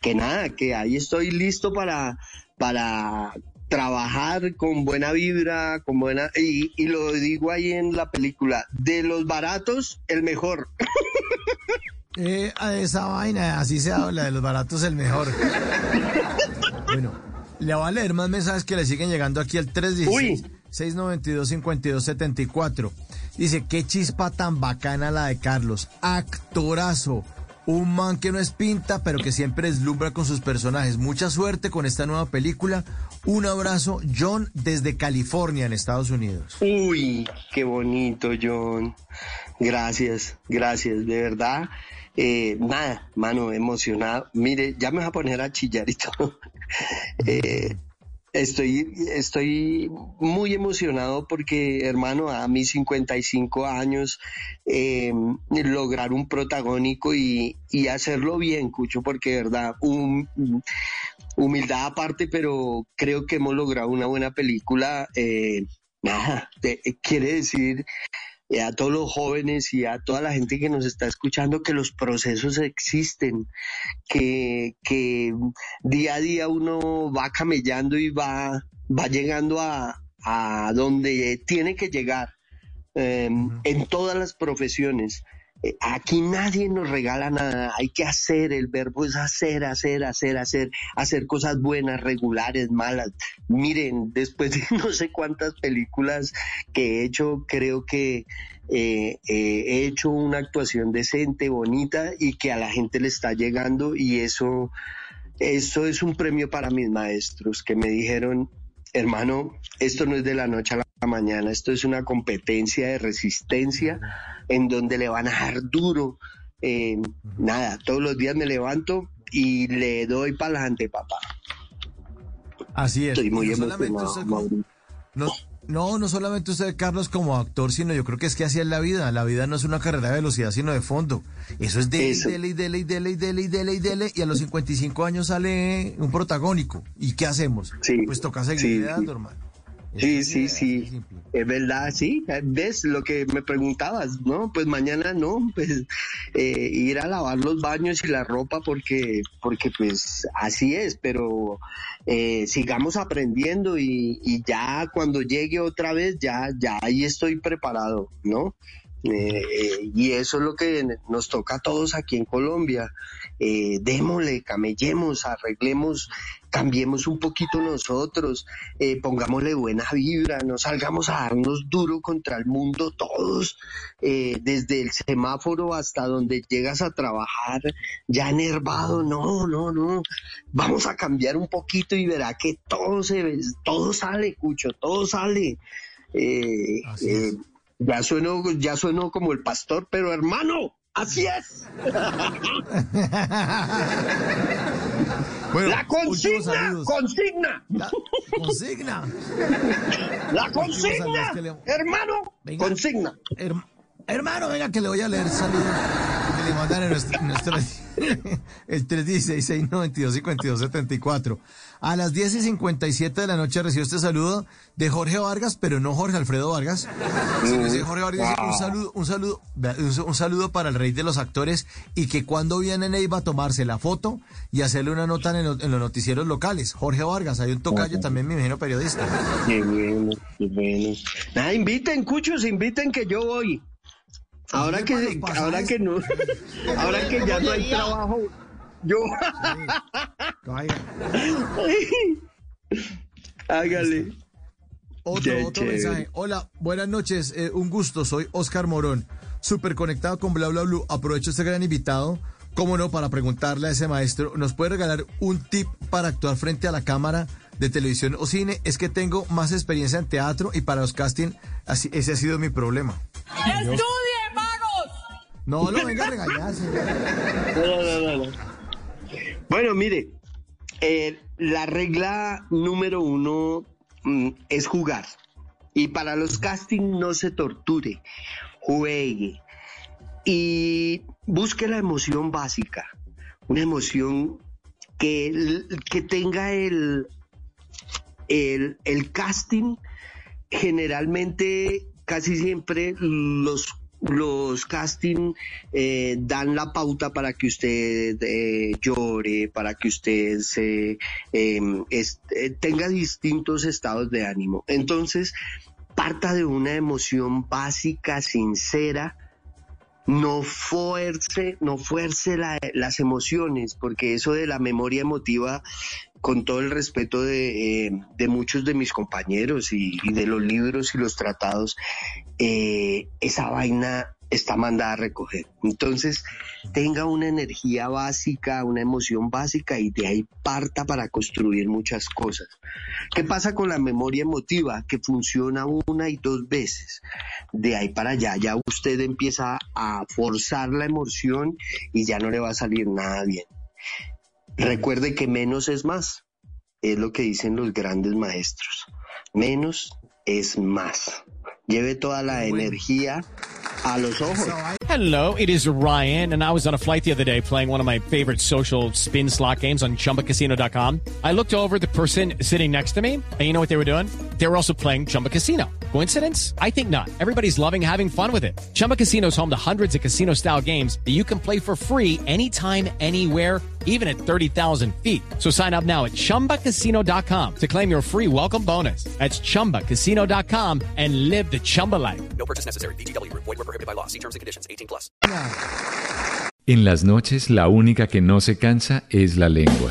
Que nada, que ahí estoy listo para, para trabajar con buena vibra, con buena... Y, y lo digo ahí en la película, de los baratos, el mejor. Eh, a esa vaina, así se habla, de los baratos el mejor. bueno, le voy a leer más mensajes que le siguen llegando aquí al 316-692-5274. Dice, qué chispa tan bacana la de Carlos. Actorazo. Un man que no es pinta, pero que siempre deslumbra con sus personajes. Mucha suerte con esta nueva película. Un abrazo, John, desde California, en Estados Unidos. Uy, qué bonito, John. Gracias, gracias, de verdad. Eh, nada, mano, emocionado. Mire, ya me voy a poner a chillar y todo. Eh, estoy, estoy muy emocionado porque, hermano, a mis 55 años, eh, lograr un protagónico y, y hacerlo bien, Cucho, porque, verdad, un, humildad aparte, pero creo que hemos logrado una buena película. Eh, nada, quiere decir a todos los jóvenes y a toda la gente que nos está escuchando que los procesos existen, que, que día a día uno va camellando y va, va llegando a, a donde tiene que llegar eh, en todas las profesiones. Eh, Aquí nadie nos regala nada, hay que hacer, el verbo es hacer, hacer, hacer, hacer, hacer cosas buenas, regulares, malas. Miren, después de no sé cuántas películas que he hecho, creo que eh, eh, he hecho una actuación decente, bonita y que a la gente le está llegando y eso, eso es un premio para mis maestros que me dijeron, hermano, esto no es de la noche a la mañana, esto es una competencia de resistencia en donde le van a dar duro. Eh, nada, todos los días me levanto y le doy para adelante, papá. Así es. Estoy muy no solamente usted no, no, no solamente usted, Carlos, como actor, sino yo creo que es que así es la vida. La vida no es una carrera de velocidad, sino de fondo. Eso es dele, Eso. dele, y dele, y dele, y dele, y dele, y dele, y a los 55 años sale un protagónico. ¿Y qué hacemos? Sí, Pues toca seguir sí, dando, sí. hermano. Sí, sí, sí. Es verdad, sí. ¿Ves lo que me preguntabas? No, pues mañana no, pues eh, ir a lavar los baños y la ropa porque, porque pues así es, pero eh, sigamos aprendiendo y, y ya cuando llegue otra vez, ya, ya ahí estoy preparado, ¿no? Eh, eh, y eso es lo que nos toca a todos aquí en Colombia. Eh, démosle, camellemos, arreglemos, cambiemos un poquito nosotros, eh, pongámosle buena vibra, no salgamos a darnos duro contra el mundo todos, eh, desde el semáforo hasta donde llegas a trabajar, ya enervado, no, no, no, vamos a cambiar un poquito y verá que todo se ve, todo sale, Cucho, todo sale. Eh, eh. Ya sueno, ya sueno como el pastor, pero hermano, así es. Bueno, La consigna, consigna, La consigna. la consigna, le- hermano, Venga. consigna. Her- hermano, venga que le voy a leer saludos mandan en nuestro, nuestro- el 316-692-5274. A las 10 y 57 de la noche recibió este saludo de Jorge Vargas, pero no Jorge Alfredo Vargas. sino ese Jorge Vargas un saludo, un saludo, un, saludo para el rey de los actores y que cuando viene Neiva a tomarse la foto y hacerle una nota en, el- en los noticieros locales. Jorge Vargas, hay un tocayo también, me imagino, periodista. Qué bueno, qué bueno. Nada, inviten, cuchos, inviten que yo voy. Ahora que, ahora que no, ahora que ya no hay trabajo, yo, Vaya. hágale. Otro, Qué otro chévere. mensaje. Hola, buenas noches. eh, un gusto, soy Oscar Morón. Súper conectado con Bla Bla Blue. Aprovecho este gran invitado, como no, para preguntarle a ese maestro, ¿nos puede regalar un tip para actuar frente a la cámara de televisión o cine? Es que tengo más experiencia en teatro y para los casting, así, ese ha sido mi problema. ¡Estudie, magos! No, no, venga a regañarse. No, no, no, no. Bueno, mire, eh, la regla número uno mm, es jugar. Y para los castings no se torture, juegue y busque la emoción básica, una emoción que, que tenga el, el, el casting. Generalmente, casi siempre los los casting eh, dan la pauta para que usted eh, llore, para que usted se em, eh, tenga distintos estados de ánimo. Entonces, parta de una emoción básica, sincera, no fuerce, no fuerce las emociones, porque eso de la memoria emotiva, con todo el respeto de, de muchos de mis compañeros y, y, de los libros y los tratados, eh, esa vaina está mandada a recoger. Entonces, tenga una energía básica, una emoción básica y de ahí parta para construir muchas cosas. ¿Qué pasa con la memoria emotiva? Que funciona una y dos veces. De ahí para allá, ya usted empieza a forzar la emoción y ya no le va a salir nada bien. Recuerde que menos es más. Es lo que dicen los grandes maestros. Menos es más. Lleve toda la energía a los ojos. Hello, it is Ryan, and I was on a flight the other day playing one of my favorite social spin slot games on chumbacasino.com. I looked over the person sitting next to me, and you know what they were doing? They were also playing Chumba Casino. Coincidence? I think not. Everybody's loving having fun with it. Chumba Casino is home to hundreds of casino style games that you can play for free anytime, anywhere, even at 30,000 feet. So sign up now at chumbacasino.com to claim your free welcome bonus. That's chumbacasino.com and live the Chumba life. No purchase necessary. DTW, void, were prohibited by law. See terms and conditions 18 plus. En las noches, la única que no se cansa es la lengua.